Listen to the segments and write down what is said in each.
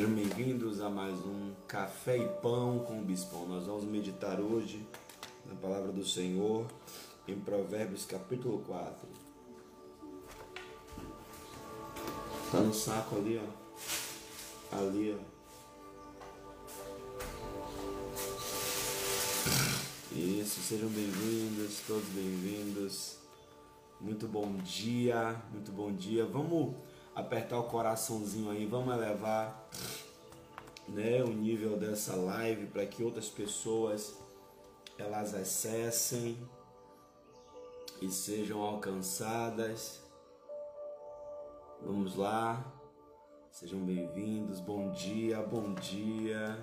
Sejam bem-vindos a mais um Café e Pão com o Bispão. Nós vamos meditar hoje na palavra do Senhor em Provérbios capítulo 4. Tá no saco ali, ó. Ali, ó. Isso, sejam bem-vindos, todos bem-vindos. Muito bom dia, muito bom dia. Vamos apertar o coraçãozinho aí, vamos elevar né, o nível dessa live para que outras pessoas elas acessem e sejam alcançadas. Vamos lá. Sejam bem-vindos. Bom dia, bom dia.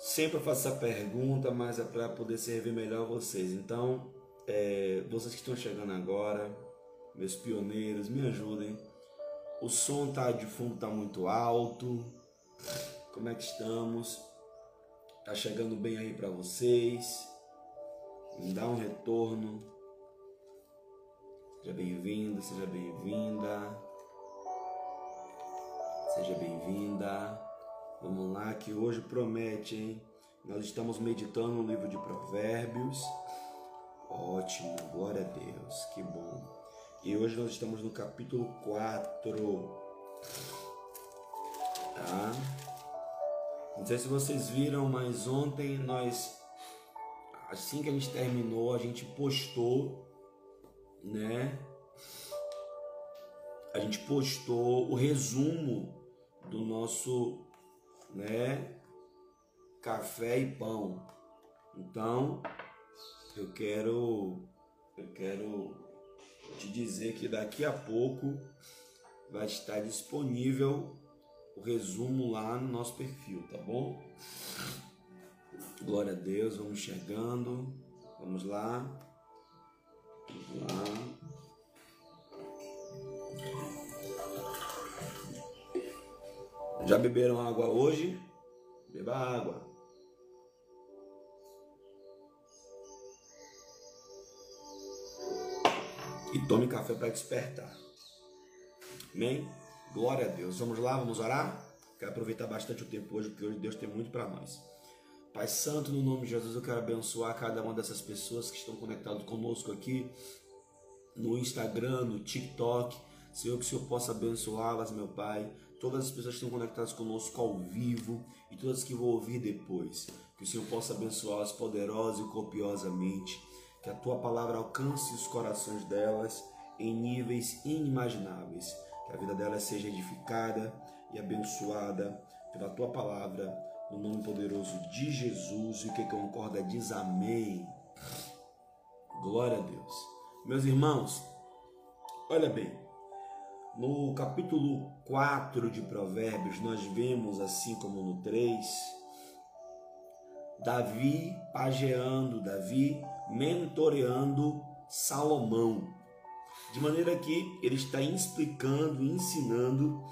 Sempre eu faço essa pergunta, mas é para poder servir melhor vocês. Então, é, vocês que estão chegando agora, meus pioneiros, me ajudem. O som tá de fundo tá muito alto. Como é que estamos? Tá chegando bem aí para vocês? Me dá um retorno. Seja bem-vindo, seja bem-vinda. Seja bem-vinda. Vamos lá que hoje promete, hein? Nós estamos meditando no livro de Provérbios. Ótimo, glória a Deus, que bom. E hoje nós estamos no capítulo 4. Tá? Não sei se vocês viram, mas ontem nós assim que a gente terminou, a gente postou, né? A gente postou o resumo do nosso, né, café e pão. Então, eu quero eu quero te dizer que daqui a pouco vai estar disponível o resumo lá no nosso perfil, tá bom? Glória a Deus, vamos chegando. Vamos lá. Vamos lá. Já beberam água hoje? Beba água. E tome café para despertar. Amém? Glória a Deus. Vamos lá, vamos orar? Quero aproveitar bastante o tempo hoje, porque hoje Deus tem muito para nós. Pai Santo, no nome de Jesus, eu quero abençoar cada uma dessas pessoas que estão conectadas conosco aqui no Instagram, no TikTok. Senhor, que o Senhor possa abençoá-las, meu Pai. Todas as pessoas que estão conectadas conosco ao vivo e todas que vão ouvir depois. Que o Senhor possa abençoá-las poderosa e copiosamente que a tua palavra alcance os corações delas em níveis inimagináveis, que a vida delas seja edificada e abençoada pela tua palavra, no nome poderoso de Jesus. E o que concorda diz amém. Glória a Deus. Meus irmãos, olha bem, no capítulo 4 de Provérbios, nós vemos, assim como no 3, Davi pageando, Davi mentoreando Salomão. De maneira que ele está explicando, ensinando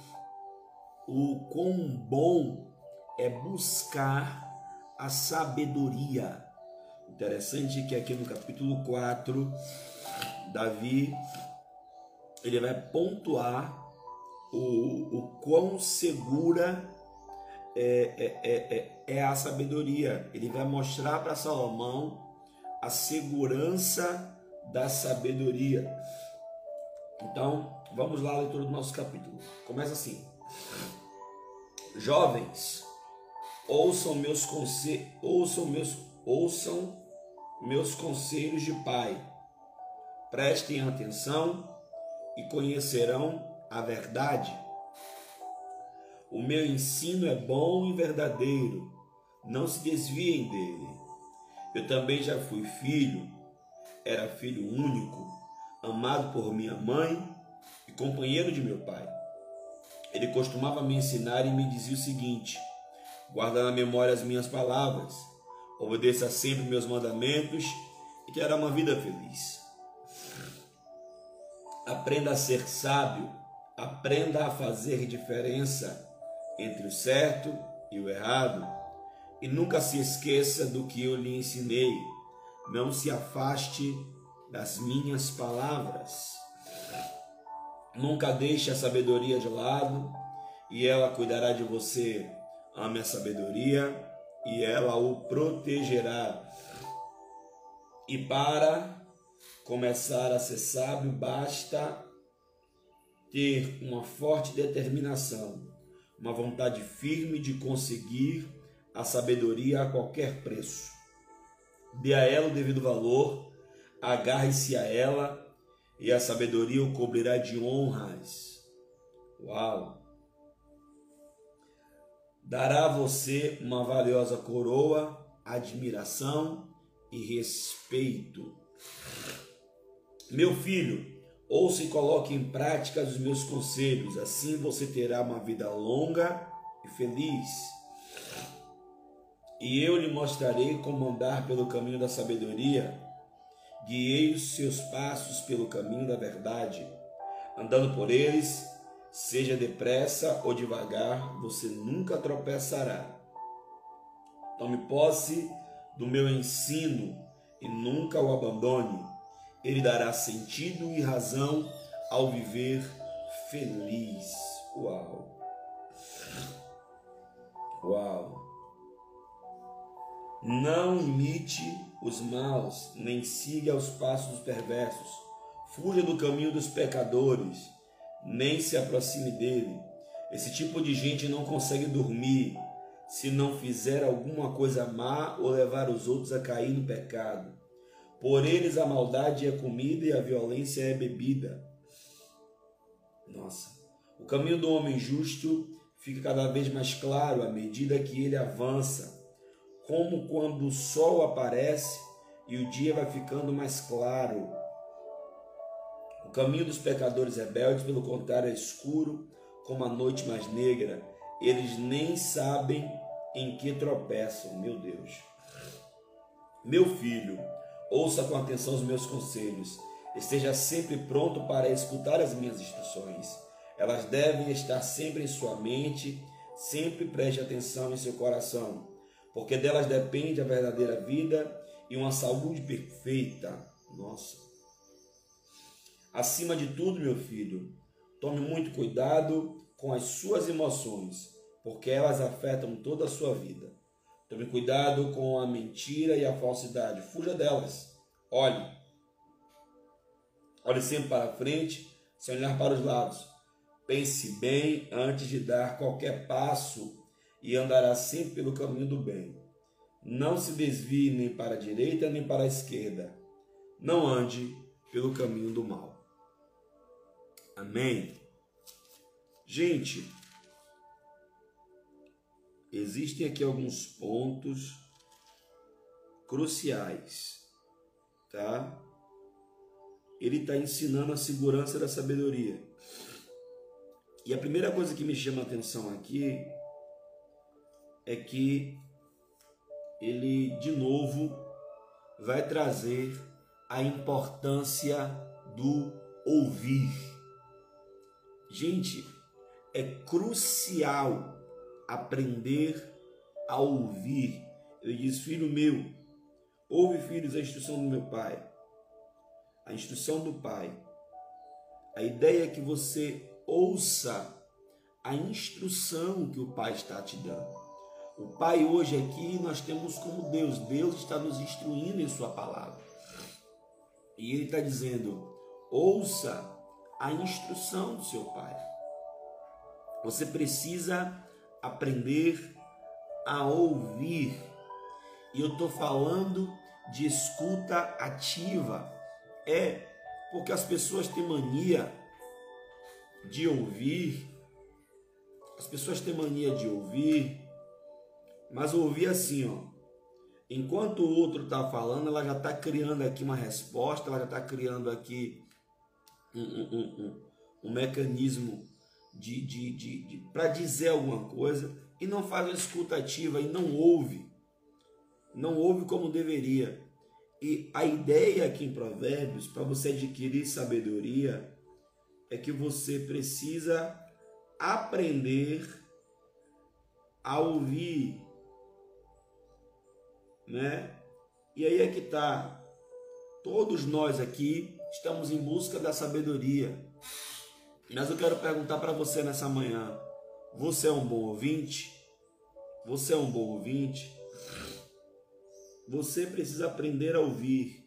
o quão bom é buscar a sabedoria. Interessante que aqui no capítulo 4, Davi ele vai pontuar o, o quão segura é, é, é, é, é a sabedoria. Ele vai mostrar para Salomão a segurança da sabedoria. Então, vamos lá a leitura do nosso capítulo. Começa assim: Jovens, ouçam meus conselhos, ouçam meus, ouçam meus conselhos de pai. Prestem atenção e conhecerão a verdade. O meu ensino é bom e verdadeiro. Não se desviem dele. Eu também já fui filho, era filho único, amado por minha mãe e companheiro de meu pai. Ele costumava me ensinar e me dizia o seguinte: guarda na memória as minhas palavras, obedeça sempre meus mandamentos e terá uma vida feliz. Aprenda a ser sábio, aprenda a fazer diferença entre o certo e o errado e nunca se esqueça do que eu lhe ensinei. Não se afaste das minhas palavras. Nunca deixe a sabedoria de lado e ela cuidará de você. Ame a sabedoria e ela o protegerá. E para começar a ser sábio, basta ter uma forte determinação, uma vontade firme de conseguir a sabedoria a qualquer preço. Dê a ela o devido valor, agarre-se a ela e a sabedoria o cobrirá de honras. Uau! Dará a você uma valiosa coroa, admiração e respeito. Meu filho, ouça e coloque em prática os meus conselhos, assim você terá uma vida longa e feliz. E eu lhe mostrarei como andar pelo caminho da sabedoria guiei os seus passos pelo caminho da verdade, andando por eles, seja depressa ou devagar, você nunca tropeçará. Tome posse do meu ensino e nunca o abandone. Ele dará sentido e razão ao viver feliz. Uau! Uau! Não imite os maus, nem siga os passos dos perversos. Fuja do caminho dos pecadores, nem se aproxime dele. Esse tipo de gente não consegue dormir se não fizer alguma coisa má ou levar os outros a cair no pecado. Por eles a maldade é comida e a violência é bebida. Nossa. O caminho do homem justo fica cada vez mais claro à medida que ele avança como quando o sol aparece e o dia vai ficando mais claro. O caminho dos pecadores rebeldes, pelo contrário, é escuro, como a noite mais negra. Eles nem sabem em que tropeçam, meu Deus. Meu filho, ouça com atenção os meus conselhos. Esteja sempre pronto para escutar as minhas instruções. Elas devem estar sempre em sua mente, sempre preste atenção em seu coração porque delas depende a verdadeira vida e uma saúde perfeita. Nossa. Acima de tudo, meu filho, tome muito cuidado com as suas emoções, porque elas afetam toda a sua vida. Tome cuidado com a mentira e a falsidade, fuja delas. Olhe. Olhe sempre para frente, sem olhar para os lados. Pense bem antes de dar qualquer passo e andará sempre pelo caminho do bem. Não se desvie nem para a direita nem para a esquerda. Não ande pelo caminho do mal. Amém. Gente, existem aqui alguns pontos cruciais, tá? Ele está ensinando a segurança da sabedoria. E a primeira coisa que me chama a atenção aqui é que ele de novo vai trazer a importância do ouvir. Gente, é crucial aprender a ouvir. Ele diz: Filho meu, ouve, filhos, a instrução do meu pai. A instrução do pai. A ideia é que você ouça a instrução que o pai está te dando. O Pai hoje aqui nós temos como Deus. Deus está nos instruindo em Sua palavra. E Ele está dizendo: ouça a instrução do seu Pai. Você precisa aprender a ouvir. E eu estou falando de escuta ativa. É porque as pessoas têm mania de ouvir. As pessoas têm mania de ouvir mas ouvir assim, ó. Enquanto o outro está falando, ela já está criando aqui uma resposta, ela já está criando aqui um, um, um, um mecanismo de, de, de, de para dizer alguma coisa e não faz a escuta ativa e não ouve. Não ouve como deveria. E a ideia aqui em Provérbios, para você adquirir sabedoria, é que você precisa aprender a ouvir né? E aí é que tá. Todos nós aqui estamos em busca da sabedoria. Mas eu quero perguntar para você nessa manhã: Você é um bom ouvinte? Você é um bom ouvinte? Você precisa aprender a ouvir,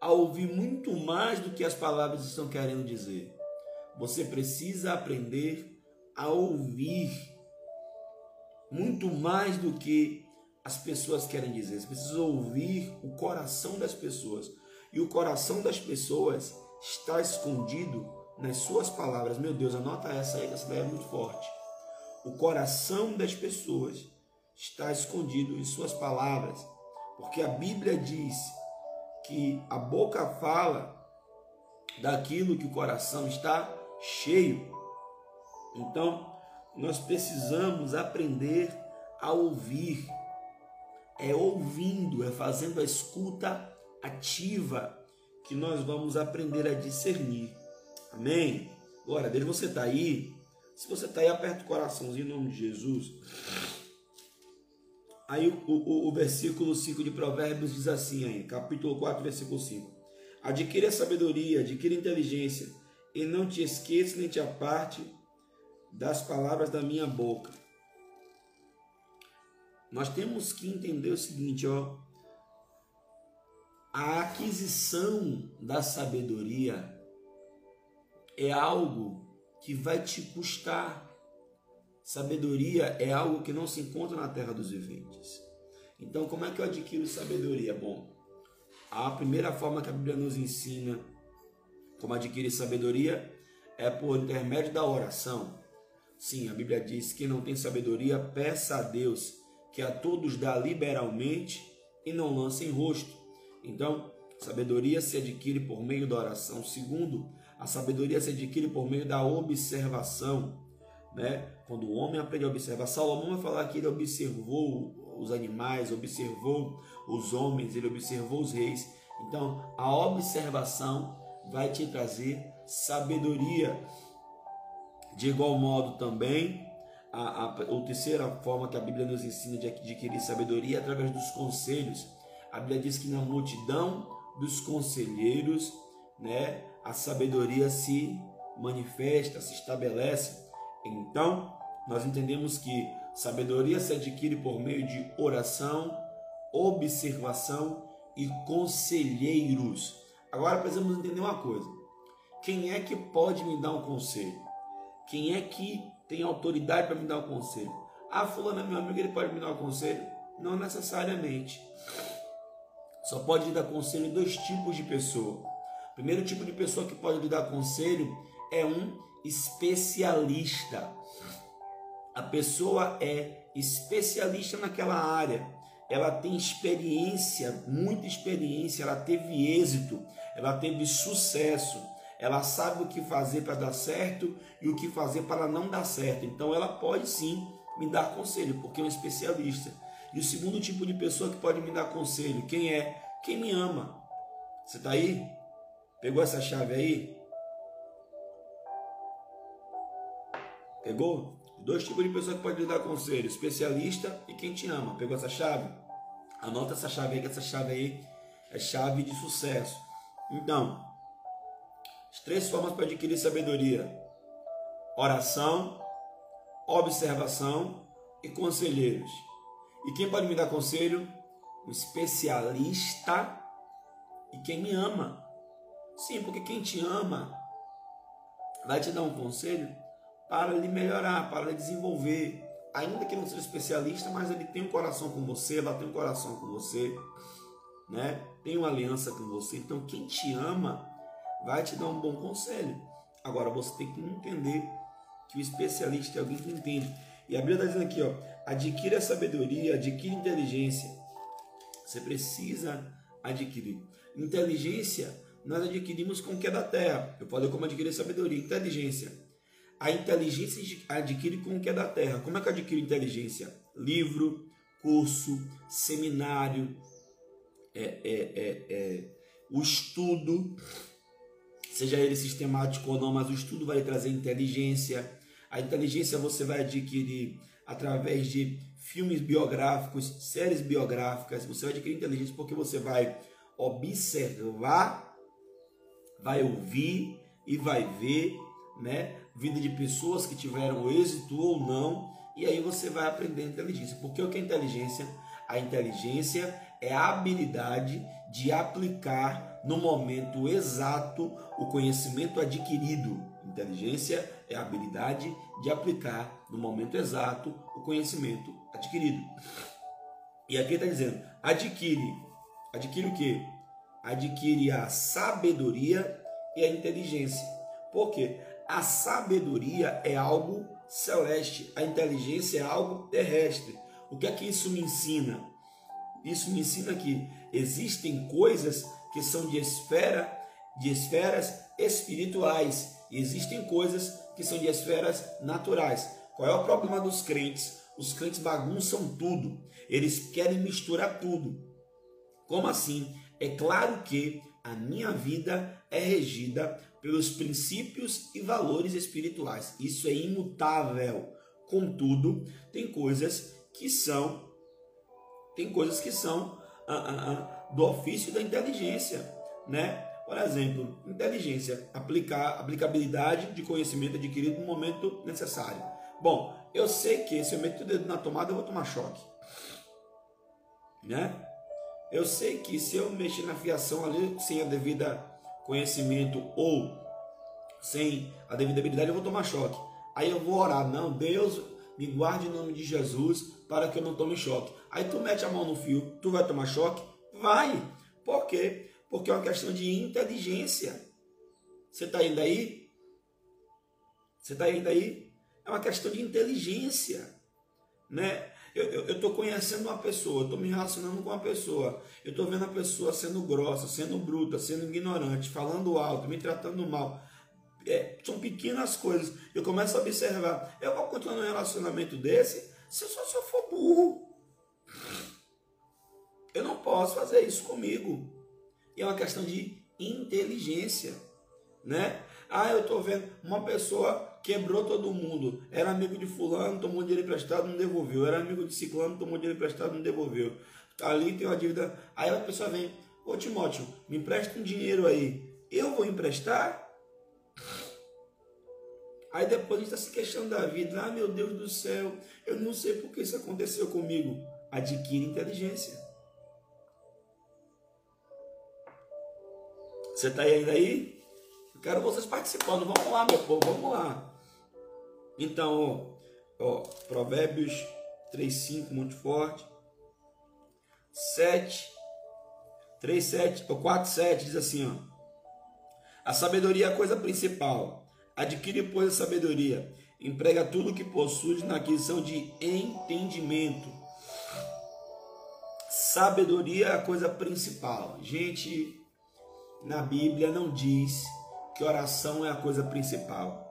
a ouvir muito mais do que as palavras estão querendo dizer. Você precisa aprender a ouvir muito mais do que as pessoas querem dizer. Você precisa ouvir o coração das pessoas. E o coração das pessoas está escondido nas suas palavras. Meu Deus, anota essa aí, essa ideia é muito forte. O coração das pessoas está escondido em suas palavras. Porque a Bíblia diz que a boca fala daquilo que o coração está cheio. Então, nós precisamos aprender a ouvir. É ouvindo, é fazendo a escuta ativa que nós vamos aprender a discernir. Amém? Glória Deus. Você está aí? Se você está aí, aperta o coraçãozinho em nome de Jesus. Aí o, o, o versículo 5 de Provérbios diz assim, aí, capítulo 4, versículo 5. Adquire a sabedoria, adquire a inteligência, e não te esqueça nem te aparte das palavras da minha boca. Nós temos que entender o seguinte, ó. A aquisição da sabedoria é algo que vai te custar Sabedoria é algo que não se encontra na terra dos viventes. Então, como é que eu adquiro sabedoria? Bom, a primeira forma que a Bíblia nos ensina como adquirir sabedoria é por intermédio da oração. Sim, a Bíblia diz que não tem sabedoria, peça a Deus que a todos dá liberalmente e não lance em rosto. Então, sabedoria se adquire por meio da oração. Segundo, a sabedoria se adquire por meio da observação né? Quando o homem aprende a observar, Salomão vai falar que ele observou os animais, observou os homens, ele observou os reis. Então, a observação vai te trazer sabedoria. De igual modo também, a, a, a terceira forma que a Bíblia nos ensina de adquirir sabedoria é através dos conselhos. A Bíblia diz que na multidão dos conselheiros, né, a sabedoria se manifesta, se estabelece. Então, nós entendemos que sabedoria se adquire por meio de oração, observação e conselheiros. Agora precisamos entender uma coisa: quem é que pode me dar um conselho? Quem é que tem autoridade para me dar um conselho? Ah, fulano é meu amigo, ele pode me dar um conselho? Não necessariamente. Só pode lhe dar conselho dois tipos de pessoa. O primeiro tipo de pessoa que pode lhe dar conselho é um especialista. A pessoa é especialista naquela área, ela tem experiência, muita experiência, ela teve êxito, ela teve sucesso, ela sabe o que fazer para dar certo e o que fazer para não dar certo. Então ela pode sim me dar conselho, porque é um especialista. E o segundo tipo de pessoa que pode me dar conselho, quem é? Quem me ama. Você está aí? Pegou essa chave aí? Pegou? Dois tipos de pessoa que pode lhe dar conselho: especialista e quem te ama. Pegou essa chave? Anota essa chave aí, que essa chave aí é chave de sucesso. Então, as três formas para adquirir sabedoria: oração, observação e conselheiros. E quem pode me dar conselho? Um especialista e quem me ama. Sim, porque quem te ama vai te dar um conselho para lhe melhorar, para lhe desenvolver. Ainda que não seja especialista, mas ele tem um coração com você, ela tem um coração com você, né? Tem uma aliança com você. Então, quem te ama vai te dar um bom conselho. Agora, você tem que entender que o especialista é alguém que entende. E a Bíblia está dizendo aqui, ó, adquira sabedoria, adquira inteligência. Você precisa adquirir. Inteligência nós adquirimos com o que é da terra. Eu falei como adquirir sabedoria. Inteligência a inteligência adquire com o que é da terra. Como é que eu adquiro inteligência? Livro, curso, seminário, é, é, é, é, o estudo, seja ele sistemático ou não, mas o estudo vai trazer inteligência. A inteligência você vai adquirir através de filmes biográficos, séries biográficas. Você vai adquirir inteligência porque você vai observar, vai ouvir e vai ver, né? vida de pessoas que tiveram êxito ou não, e aí você vai aprender inteligência. Porque o que é inteligência? A inteligência é a habilidade de aplicar no momento exato o conhecimento adquirido. Inteligência é a habilidade de aplicar no momento exato o conhecimento adquirido. E aqui está dizendo: adquire. Adquire o que? Adquire a sabedoria e a inteligência. Por quê? A sabedoria é algo celeste, a inteligência é algo terrestre. O que é que isso me ensina? Isso me ensina que existem coisas que são de esfera, de esferas espirituais, e existem coisas que são de esferas naturais. Qual é o problema dos crentes? Os crentes bagunçam tudo. Eles querem misturar tudo. Como assim? É claro que a minha vida é regida pelos princípios e valores espirituais. Isso é imutável. Contudo, tem coisas que são tem coisas que são ah, ah, ah, do ofício da inteligência, né? Por exemplo, inteligência, aplicar aplicabilidade de conhecimento adquirido no momento necessário. Bom, eu sei que se eu meter o dedo na tomada eu vou tomar choque, né? Eu sei que se eu mexer na fiação ali sem a devida conhecimento ou sem a devida habilidade, eu vou tomar choque. Aí eu vou orar, não, Deus me guarde em nome de Jesus para que eu não tome choque. Aí tu mete a mão no fio, tu vai tomar choque? Vai. Por quê? Porque é uma questão de inteligência. Você está indo aí? Você está indo aí? É uma questão de inteligência, né? Eu estou conhecendo uma pessoa, estou me relacionando com uma pessoa, eu estou vendo a pessoa sendo grossa, sendo bruta, sendo ignorante, falando alto, me tratando mal. É, são pequenas coisas. Eu começo a observar. Eu vou continuar num relacionamento desse se só se eu for burro. Eu não posso fazer isso comigo. E é uma questão de inteligência, né? Ah, eu estou vendo uma pessoa quebrou todo mundo. Era amigo de fulano, tomou dinheiro emprestado, não devolveu. Era amigo de ciclano, tomou dinheiro emprestado, não devolveu. Ali tem uma dívida. Aí a pessoa vem, ô Timóteo, me empresta um dinheiro aí. Eu vou emprestar? Aí depois a gente está se questionando da vida. Ah, meu Deus do céu, eu não sei por que isso aconteceu comigo. Adquire inteligência. Você está ainda aí? Eu quero vocês participando. Vamos lá, meu povo, vamos lá. Então, ó, Provérbios 3,5, muito forte. 7, 3, 7, ou 4, 7, diz assim, ó. A sabedoria é a coisa principal. Adquire, pois, a sabedoria. Emprega tudo que possui na aquisição de entendimento. Sabedoria é a coisa principal. Gente, na Bíblia não diz que oração é a coisa principal.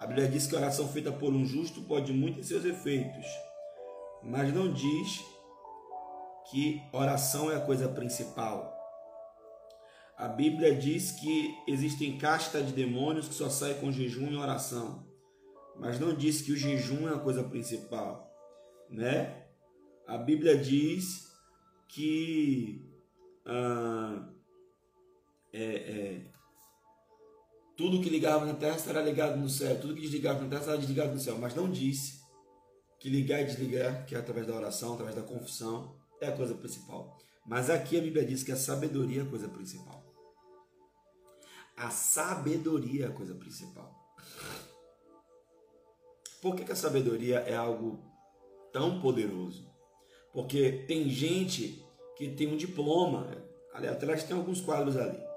A Bíblia diz que oração feita por um justo pode muito em seus efeitos, mas não diz que oração é a coisa principal. A Bíblia diz que existem castas de demônios que só saem com jejum e oração, mas não diz que o jejum é a coisa principal, né? A Bíblia diz que ah, é, é, tudo que ligava na terra estará ligado no céu, tudo que desligava na terra estará desligado no céu, mas não disse que ligar e desligar, que é através da oração, através da confissão, é a coisa principal. Mas aqui a Bíblia diz que a sabedoria é a coisa principal. A sabedoria é a coisa principal. Por que, que a sabedoria é algo tão poderoso? Porque tem gente que tem um diploma, ali atrás tem alguns quadros ali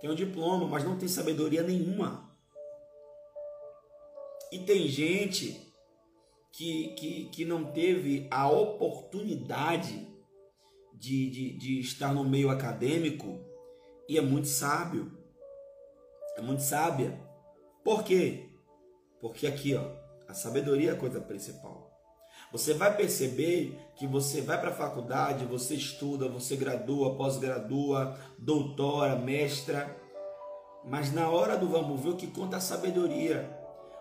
tem um diploma, mas não tem sabedoria nenhuma. E tem gente que, que, que não teve a oportunidade de, de, de estar no meio acadêmico e é muito sábio. É muito sábia. Por quê? Porque aqui, ó, a sabedoria é a coisa principal. Você vai perceber que você vai para a faculdade, você estuda, você gradua, pós-gradua, doutora, mestra, mas na hora do vamos ver, o que conta é a sabedoria.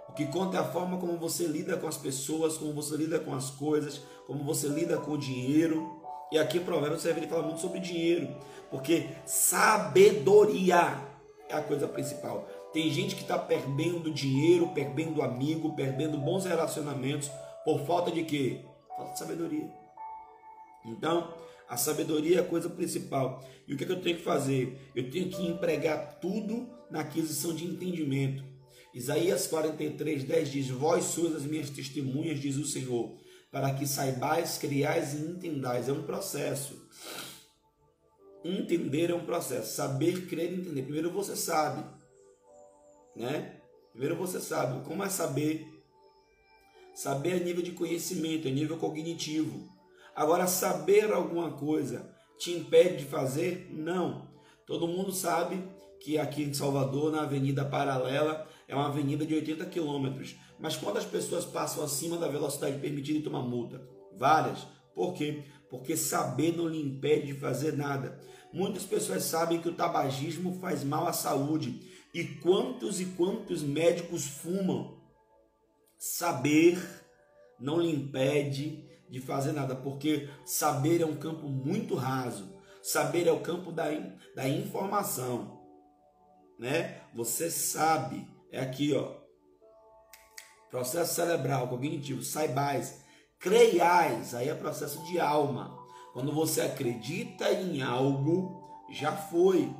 O que conta é a forma como você lida com as pessoas, como você lida com as coisas, como você lida com o dinheiro. E aqui Provérbios você vai falar muito sobre dinheiro, porque sabedoria é a coisa principal. Tem gente que está perdendo dinheiro, perdendo amigo, perdendo bons relacionamentos por falta de quê? Falta de sabedoria. Então, a sabedoria é a coisa principal. E o que, é que eu tenho que fazer? Eu tenho que empregar tudo na aquisição de entendimento. Isaías 43, 10 diz: Vós sois as minhas testemunhas, diz o Senhor, para que saibais, criais e entendais. É um processo. Entender é um processo. Saber, crer e entender. Primeiro você sabe né? Primeiro você sabe como é saber. Saber a nível de conhecimento, a nível cognitivo. Agora, saber alguma coisa te impede de fazer? Não. Todo mundo sabe que aqui em Salvador, na Avenida Paralela, é uma avenida de 80 quilômetros. Mas quantas pessoas passam acima da velocidade permitida e tomam multa? Várias. Por quê? Porque saber não lhe impede de fazer nada. Muitas pessoas sabem que o tabagismo faz mal à saúde e quantos e quantos médicos fumam? Saber não lhe impede de fazer nada, porque saber é um campo muito raso. Saber é o campo da, da informação, né? Você sabe, é aqui, ó. Processo cerebral, cognitivo, saibais, creiais, aí é processo de alma. Quando você acredita em algo, já foi.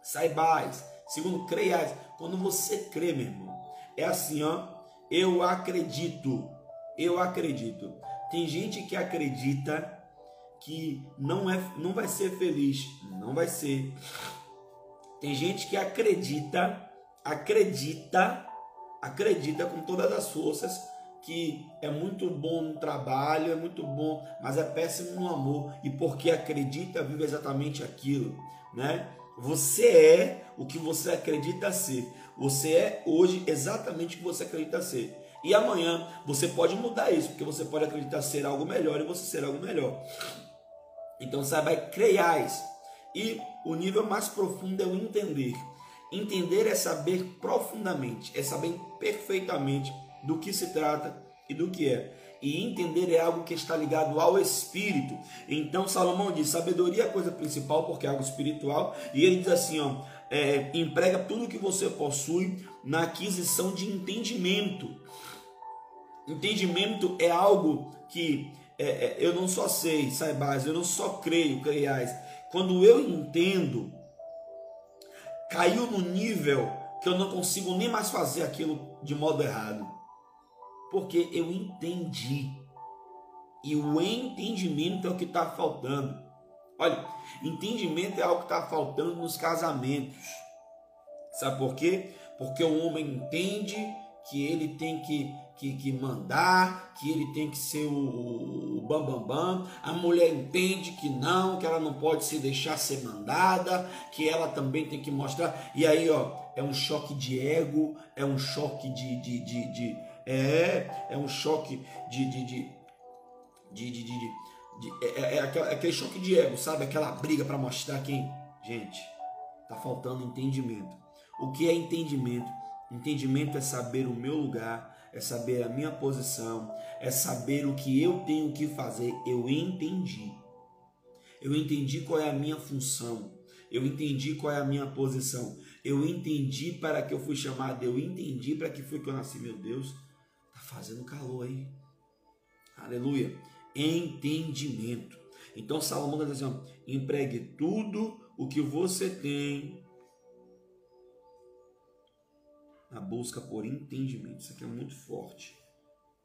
Saibais, Segundo, creiais. Quando você crê, meu irmão, é assim, ó. Eu acredito. Eu acredito. Tem gente que acredita que não é, não vai ser feliz, não vai ser. Tem gente que acredita, acredita, acredita com todas as forças que é muito bom no trabalho, é muito bom, mas é péssimo no amor e porque acredita vive exatamente aquilo, né? Você é o que você acredita ser. Você é hoje exatamente o que você acredita ser. E amanhã você pode mudar isso, porque você pode acreditar ser algo melhor e você ser algo melhor. Então saiba, creiais. E o nível mais profundo é o entender. Entender é saber profundamente, é saber perfeitamente do que se trata e do que é e entender é algo que está ligado ao espírito. Então Salomão diz: sabedoria é a coisa principal porque é algo espiritual. E ele diz assim: ó, é, emprega tudo que você possui na aquisição de entendimento. Entendimento é algo que é, é, eu não só sei, saibais, eu não só creio, creiais. Quando eu entendo, caiu no nível que eu não consigo nem mais fazer aquilo de modo errado porque eu entendi. E o entendimento é o que está faltando. Olha, entendimento é algo que está faltando nos casamentos. Sabe por quê? Porque o homem entende que ele tem que, que, que mandar, que ele tem que ser o, bambambam. Bam, bam. A mulher entende que não, que ela não pode se deixar ser mandada, que ela também tem que mostrar. E aí, ó, é um choque de ego, é um choque de, de, de, de é, é um choque de. de, de, de, de, de, de é, é, é, aquele choque de ego, sabe? Aquela briga para mostrar quem. Gente, tá faltando entendimento. O que é entendimento? Entendimento é saber o meu lugar, é saber a minha posição, é saber o que eu tenho que fazer. Eu entendi. Eu entendi qual é a minha função. Eu entendi qual é a minha posição. Eu entendi para que eu fui chamado. Eu entendi para que foi que eu nasci, meu Deus fazendo calor aí. Aleluia. Entendimento. Então Salomão está dizendo: empregue tudo o que você tem na busca por entendimento. Isso aqui é muito forte,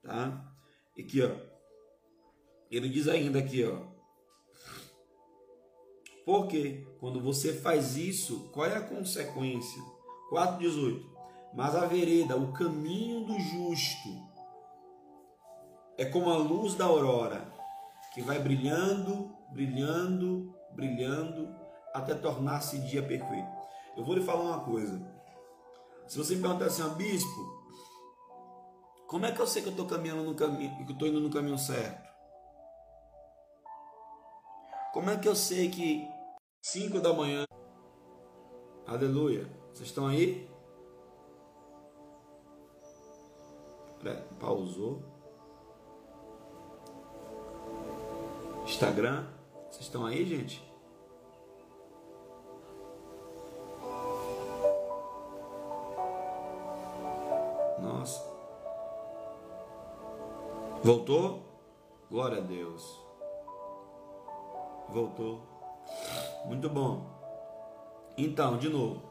tá? E aqui, ó. Ele diz ainda aqui, ó. Porque quando você faz isso, qual é a consequência? 4:18. Mas a vereda, o caminho do justo, é como a luz da aurora, que vai brilhando, brilhando, brilhando, até tornar-se dia perfeito. Eu vou lhe falar uma coisa. Se você me perguntar assim, ah, bispo, como é que eu sei que eu estou caminhando no caminho, que eu estou indo no caminho certo? Como é que eu sei que 5 da manhã, aleluia, vocês estão aí? Pausou. Instagram. Vocês estão aí, gente? Nossa. Voltou? Glória a Deus. Voltou. Muito bom. Então, de novo.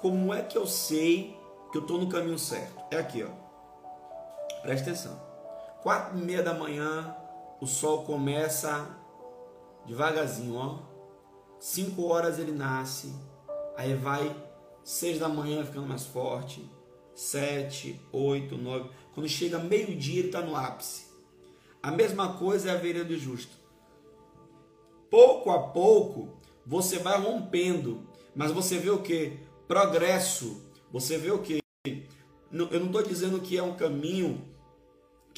Como é que eu sei que eu estou no caminho certo? É aqui, ó. Presta atenção. Quatro e meia da manhã, o sol começa devagarzinho, ó. Cinco horas ele nasce, aí vai seis da manhã ficando mais forte, sete, oito, nove. Quando chega meio-dia ele está no ápice. A mesma coisa é a vereda do justo. Pouco a pouco você vai rompendo, mas você vê o que? Progresso. Você vê o que? Eu não estou dizendo que é um caminho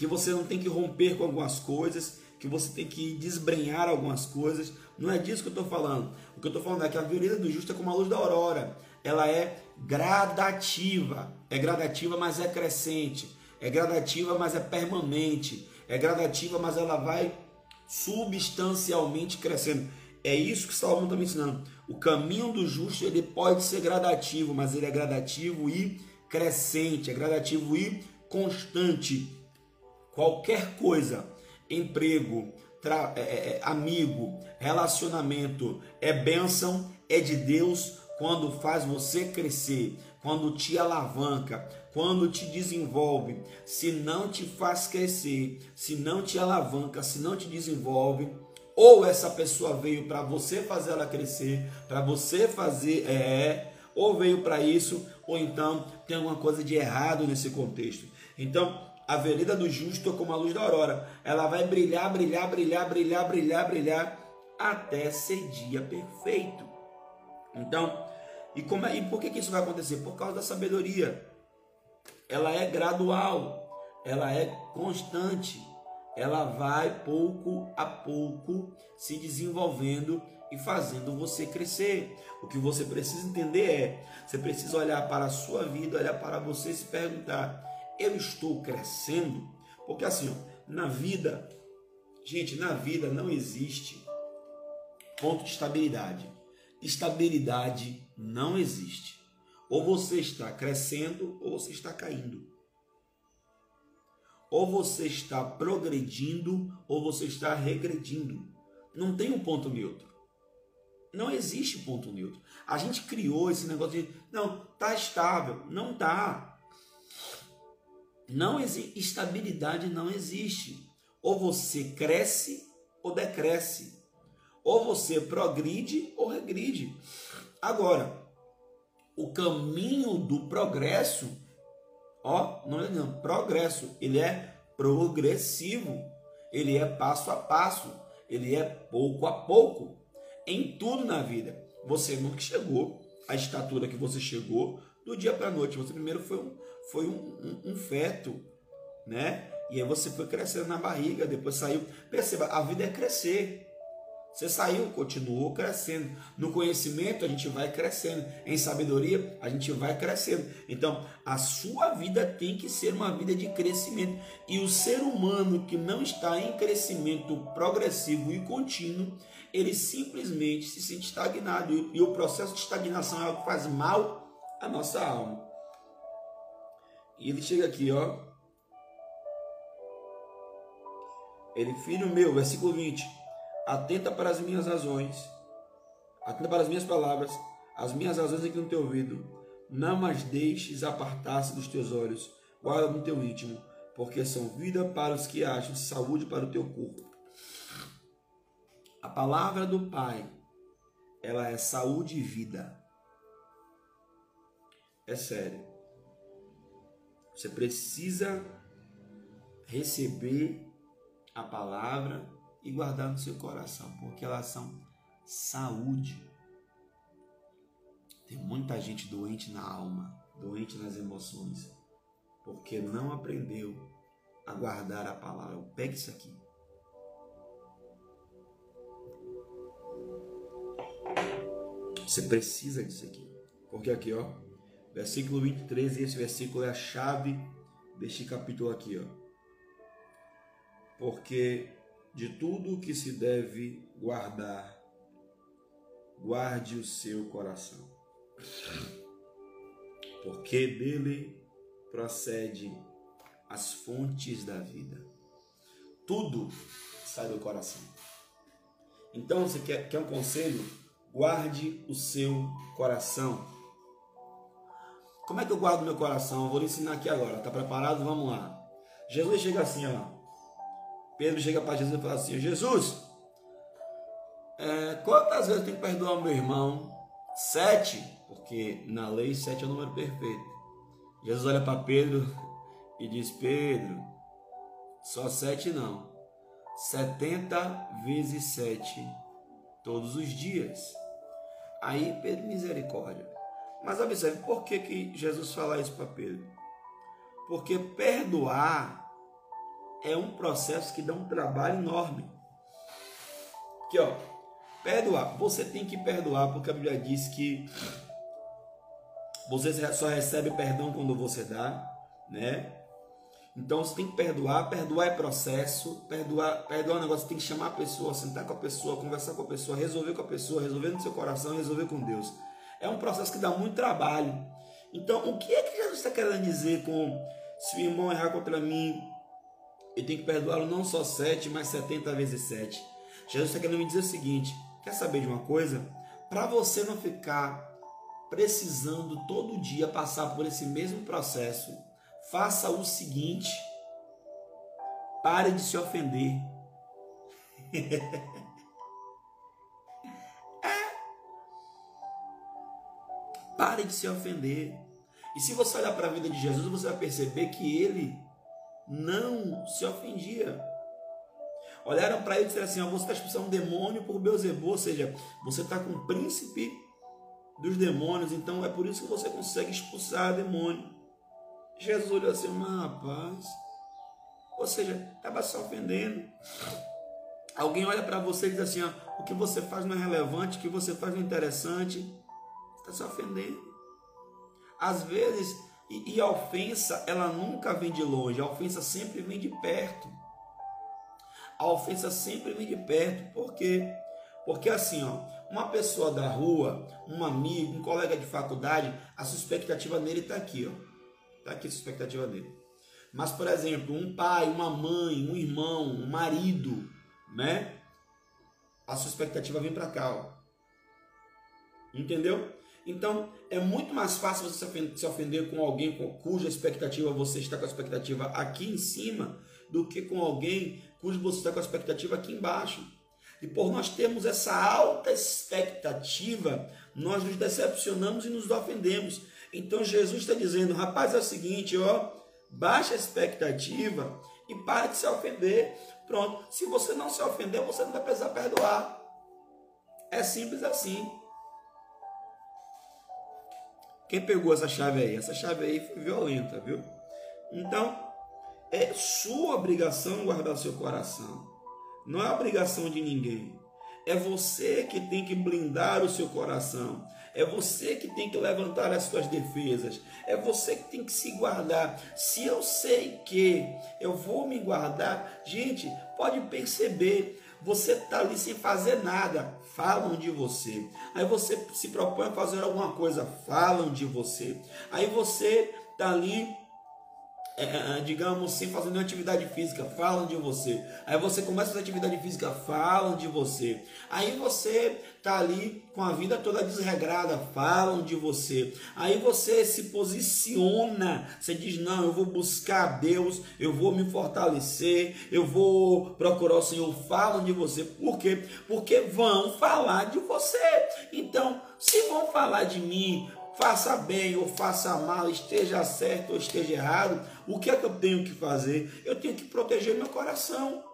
que você não tem que romper com algumas coisas, que você tem que desbrenhar algumas coisas. Não é disso que eu estou falando. O que eu estou falando é que a vereda do justo é como a luz da aurora. Ela é gradativa. É gradativa, mas é crescente. É gradativa, mas é permanente. É gradativa, mas ela vai substancialmente crescendo. É isso que Salomão está me ensinando. O caminho do justo ele pode ser gradativo, mas ele é gradativo e crescente, é gradativo e constante. Qualquer coisa, emprego, é, é, é, amigo, relacionamento, é bênção, é de Deus quando faz você crescer, quando te alavanca, quando te desenvolve. Se não te faz crescer, se não te alavanca, se não te desenvolve, ou essa pessoa veio para você fazer ela crescer, para você fazer é, ou veio para isso, ou então tem alguma coisa de errado nesse contexto. Então, a vereda do justo é como a luz da aurora. Ela vai brilhar, brilhar, brilhar, brilhar, brilhar, brilhar até ser dia perfeito. Então, e, como é, e por que, que isso vai acontecer? Por causa da sabedoria. Ela é gradual, ela é constante, ela vai pouco a pouco se desenvolvendo e fazendo você crescer. O que você precisa entender é: você precisa olhar para a sua vida, olhar para você e se perguntar eu estou crescendo? Porque assim, na vida, gente, na vida não existe ponto de estabilidade. Estabilidade não existe. Ou você está crescendo ou você está caindo. Ou você está progredindo ou você está regredindo. Não tem um ponto neutro. Não existe ponto neutro. A gente criou esse negócio de não, tá estável, não tá. Não existe estabilidade não existe. Ou você cresce ou decresce. Ou você progride ou regride. Agora, o caminho do progresso, ó, não é não, progresso, ele é progressivo. Ele é passo a passo, ele é pouco a pouco. Em tudo na vida. Você nunca chegou à estatura que você chegou do dia para a noite. Você primeiro foi um, foi um, um, um feto, né? E aí você foi crescendo na barriga, depois saiu. Perceba, a vida é crescer. Você saiu, continuou crescendo. No conhecimento, a gente vai crescendo. Em sabedoria, a gente vai crescendo. Então, a sua vida tem que ser uma vida de crescimento. E o ser humano que não está em crescimento progressivo e contínuo, ele simplesmente se sente estagnado. E o processo de estagnação é algo que faz mal à nossa alma. E ele chega aqui, ó. Ele, filho meu, versículo 20. Atenta para as minhas razões. Atenta para as minhas palavras. As minhas razões aqui no teu ouvido. Não as deixes apartar-se dos teus olhos. Guarda no teu íntimo. Porque são vida para os que acham, saúde para o teu corpo. A palavra do Pai, ela é saúde e vida. É sério. Você precisa receber a palavra e guardar no seu coração, porque elas são saúde. Tem muita gente doente na alma, doente nas emoções, porque não aprendeu a guardar a palavra. Pegue isso aqui. Você precisa disso aqui. Porque aqui, ó, Versículo 23, e esse versículo é a chave deste capítulo aqui, ó. Porque de tudo que se deve guardar, guarde o seu coração. Porque dele procede as fontes da vida. Tudo sai do coração. Então, você quer, quer um conselho? Guarde o seu coração. Como é que eu guardo meu coração? Vou lhe ensinar aqui agora. Está preparado? Vamos lá. Jesus chega assim, ó. Pedro chega para Jesus e fala assim: Jesus, é, quantas vezes eu tenho que perdoar meu irmão? Sete, porque na lei sete é o número perfeito. Jesus olha para Pedro e diz: Pedro, só sete não, setenta vezes sete todos os dias. Aí Pedro, misericórdia. Mas observe, por que, que Jesus fala isso para Pedro? Porque perdoar é um processo que dá um trabalho enorme. Aqui, ó, perdoar. Você tem que perdoar, porque a Bíblia diz que você só recebe perdão quando você dá, né? Então você tem que perdoar, perdoar é processo, perdoar, perdoar é um negócio, você tem que chamar a pessoa, sentar com a pessoa, conversar com a pessoa, resolver com a pessoa, resolver no seu coração, resolver com Deus. É um processo que dá muito trabalho. Então, o que é que Jesus está querendo dizer com se o irmão errar contra mim, eu tenho que perdoá-lo não só sete, mas setenta vezes sete. Jesus está querendo me dizer o seguinte: quer saber de uma coisa? Para você não ficar precisando todo dia passar por esse mesmo processo, faça o seguinte: pare de se ofender. Pare de se ofender. E se você olhar para a vida de Jesus, você vai perceber que ele não se ofendia. Olharam para ele e disseram assim: você está expulsando um demônio por Beuzebu, ou seja, você está com o príncipe dos demônios, então é por isso que você consegue expulsar demônio. Jesus olhou assim, mas rapaz, ou seja, estava se ofendendo. Alguém olha para você e diz assim: ó, o que você faz não é relevante, o que você faz não é interessante, está se ofendendo. Às vezes, e, e a ofensa, ela nunca vem de longe, a ofensa sempre vem de perto. A ofensa sempre vem de perto, por quê? Porque assim, ó, uma pessoa da rua, um amigo, um colega de faculdade, a sua expectativa nele está aqui, ó. Está aqui a expectativa dele. Mas, por exemplo, um pai, uma mãe, um irmão, um marido, né? A sua expectativa vem para cá, ó. Entendeu? Então, é muito mais fácil você se ofender com alguém cuja expectativa você está com a expectativa aqui em cima do que com alguém cujo você está com a expectativa aqui embaixo. E por nós termos essa alta expectativa, nós nos decepcionamos e nos ofendemos. Então Jesus está dizendo, rapaz, é o seguinte, ó, baixa a expectativa e para de se ofender. Pronto. Se você não se ofender, você não vai precisar perdoar. É simples assim. Quem pegou essa chave aí? Essa chave aí foi violenta, viu? Então, é sua obrigação guardar seu coração. Não é obrigação de ninguém. É você que tem que blindar o seu coração. É você que tem que levantar as suas defesas. É você que tem que se guardar. Se eu sei que eu vou me guardar, gente, pode perceber. Você está ali sem fazer nada, falam de você. Aí você se propõe a fazer alguma coisa, falam de você. Aí você está ali é, é, é, digamos, sem fazer nenhuma atividade física, falam de você. Aí você começa a fazer atividade física, falam de você. Aí você tá ali com a vida toda desregrada, falam de você. Aí você se posiciona, você diz: Não, eu vou buscar Deus, eu vou me fortalecer, eu vou procurar o Senhor. Falam de você. Por quê? Porque vão falar de você. Então, se vão falar de mim, faça bem ou faça mal, esteja certo ou esteja errado, o que é que eu tenho que fazer? Eu tenho que proteger meu coração.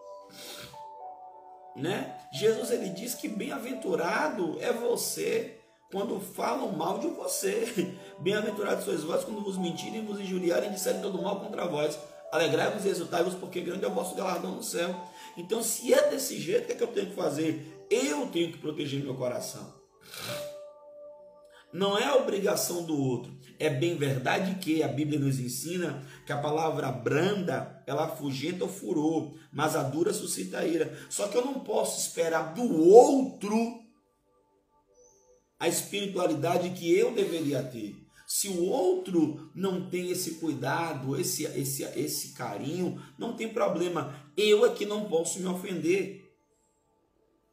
Né? Jesus ele diz que bem-aventurado é você quando falam mal de você. Bem-aventurados sois vós quando vos mentirem, vos injuriarem e disserem todo mal contra vós. Alegrai-vos e exultai-vos, porque grande é o vosso galardão no céu. Então, se é desse jeito, o que, é que eu tenho que fazer? Eu tenho que proteger meu coração. Não é obrigação do outro. É bem verdade que a Bíblia nos ensina que a palavra branda, ela afugenta o furor, mas a dura suscita a ira. Só que eu não posso esperar do outro a espiritualidade que eu deveria ter. Se o outro não tem esse cuidado, esse, esse, esse carinho, não tem problema. Eu aqui não posso me ofender.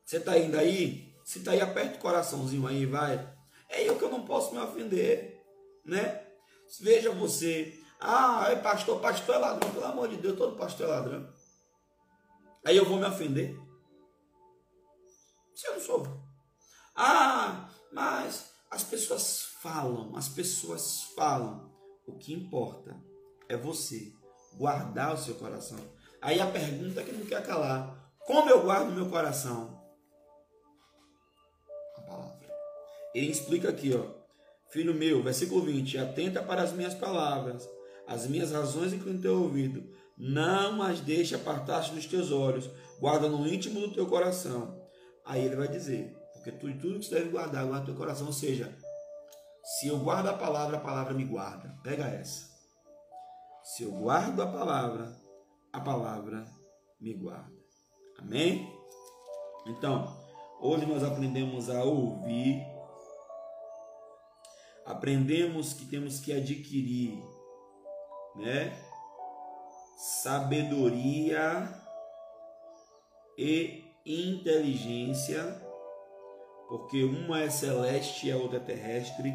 Você está indo aí? Se está aí, aperta o coraçãozinho aí, vai. É eu que eu não posso me ofender, né? Veja você. Ah, é pastor, pastor é ladrão. Pelo amor de Deus, todo pastor é ladrão. Aí eu vou me ofender. Se eu não sou. Ah, mas as pessoas falam, as pessoas falam. O que importa é você guardar o seu coração. Aí a pergunta que não quer calar: como eu guardo meu coração? A palavra. Ele explica aqui, ó. Filho meu, versículo 20: Atenta para as minhas palavras, as minhas razões inclina teu ouvido, não as deixe apartar-se dos teus olhos, guarda no íntimo do teu coração. Aí ele vai dizer: porque tudo, tudo que você deve guardar, guarda no teu coração. Ou seja, se eu guardo a palavra, a palavra me guarda. Pega essa. Se eu guardo a palavra, a palavra me guarda. Amém? Então, hoje nós aprendemos a ouvir, aprendemos que temos que adquirir, né? Sabedoria e inteligência porque uma é celeste e a outra é terrestre.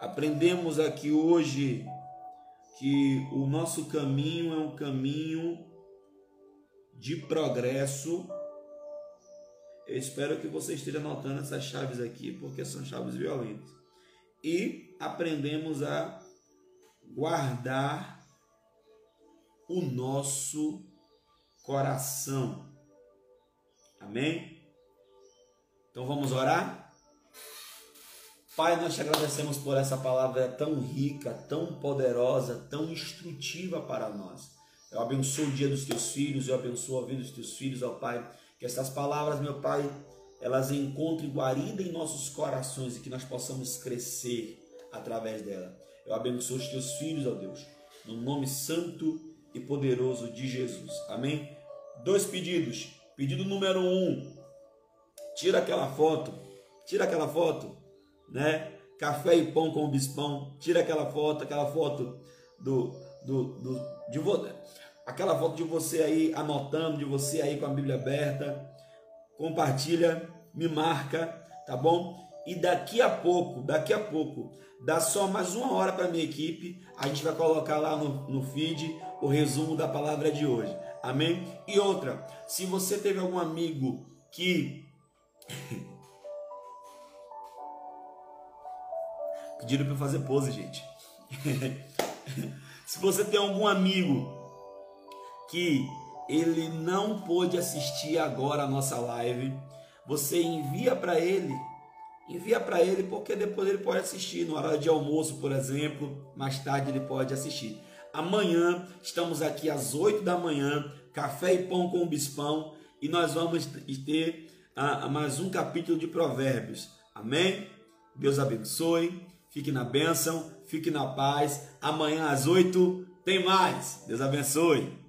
Aprendemos aqui hoje que o nosso caminho é um caminho de progresso. Eu espero que você esteja anotando essas chaves aqui, porque são chaves violentas. E aprendemos a guardar o nosso coração. Amém? Então vamos orar? Pai, nós te agradecemos por essa palavra tão rica, tão poderosa, tão instrutiva para nós. Eu abençoo o dia dos teus filhos, eu abençoo a vida dos teus filhos, ó Pai. Que essas palavras, meu Pai, elas encontrem guarida em nossos corações e que nós possamos crescer através dela. Eu abençoo os teus filhos, ó Deus, no nome santo e poderoso de Jesus. Amém? Dois pedidos. Pedido número um, tira aquela foto, tira aquela foto, né? Café e pão com o bispão, tira aquela foto, aquela foto do, do, do de aquela foto de você aí anotando, de você aí com a Bíblia aberta, compartilha, me marca, tá bom? E daqui a pouco, daqui a pouco, dá só mais uma hora para minha equipe, a gente vai colocar lá no, no feed o resumo da palavra de hoje. Amém? E outra, se você teve algum amigo que Pediram para fazer pose, gente. Se você tem algum amigo que ele não pôde assistir agora a nossa live, você envia para ele, envia para ele porque depois ele pode assistir no horário de almoço, por exemplo, mais tarde ele pode assistir. Amanhã estamos aqui às 8 da manhã, café e pão com bispão, e nós vamos ter a, mais um capítulo de Provérbios. Amém? Deus abençoe. Fique na bênção, fique na paz. Amanhã às oito tem mais. Deus abençoe.